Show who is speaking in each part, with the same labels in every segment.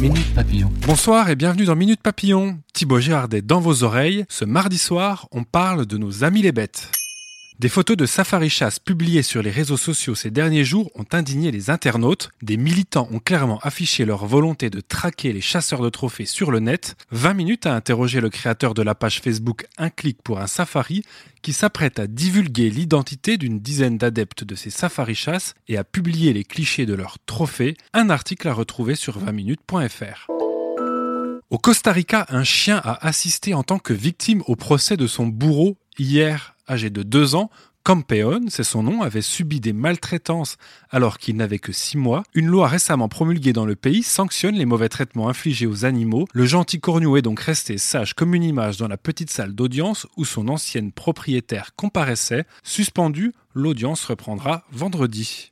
Speaker 1: Minute Papillon.
Speaker 2: Bonsoir et bienvenue dans Minute Papillon. Thibaut Girardet dans vos oreilles. Ce mardi soir, on parle de nos amis les bêtes. Des photos de safari chasse publiées sur les réseaux sociaux ces derniers jours ont indigné les internautes. Des militants ont clairement affiché leur volonté de traquer les chasseurs de trophées sur le net. 20 minutes à interroger le créateur de la page Facebook Un clic pour un safari qui s'apprête à divulguer l'identité d'une dizaine d'adeptes de ces safari chasses et à publier les clichés de leurs trophées. Un article à retrouver sur 20minutes.fr. Au Costa Rica, un chien a assisté en tant que victime au procès de son bourreau hier âgé de 2 ans, Campeon, c'est son nom, avait subi des maltraitances alors qu'il n'avait que 6 mois. Une loi récemment promulguée dans le pays sanctionne les mauvais traitements infligés aux animaux. Le gentil corneau est donc resté sage comme une image dans la petite salle d'audience où son ancienne propriétaire comparaissait. Suspendu, l'audience reprendra vendredi.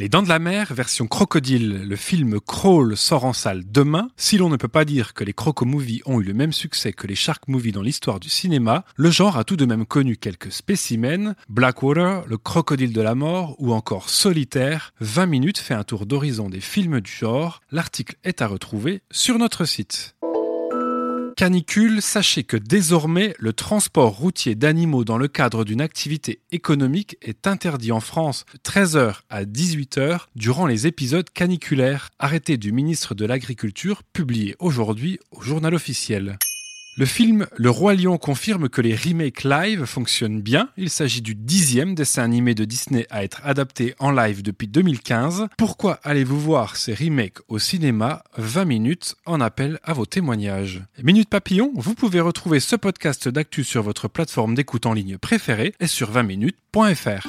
Speaker 2: Les Dents de la Mer, version crocodile, le film Crawl sort en salle demain. Si l'on ne peut pas dire que les Croco-Movies ont eu le même succès que les Shark Movies dans l'histoire du cinéma, le genre a tout de même connu quelques spécimens. Blackwater, le crocodile de la mort ou encore Solitaire. 20 minutes fait un tour d'horizon des films du genre. L'article est à retrouver sur notre site canicule, sachez que désormais le transport routier d'animaux dans le cadre d'une activité économique est interdit en France de 13h à 18h durant les épisodes caniculaires, arrêté du ministre de l'Agriculture publié aujourd'hui au journal officiel. Le film Le Roi Lion confirme que les remakes live fonctionnent bien. Il s'agit du dixième dessin animé de Disney à être adapté en live depuis 2015. Pourquoi allez-vous voir ces remakes au cinéma? 20 minutes en appel à vos témoignages. Minute Papillon, vous pouvez retrouver ce podcast d'actu sur votre plateforme d'écoute en ligne préférée et sur 20minutes.fr.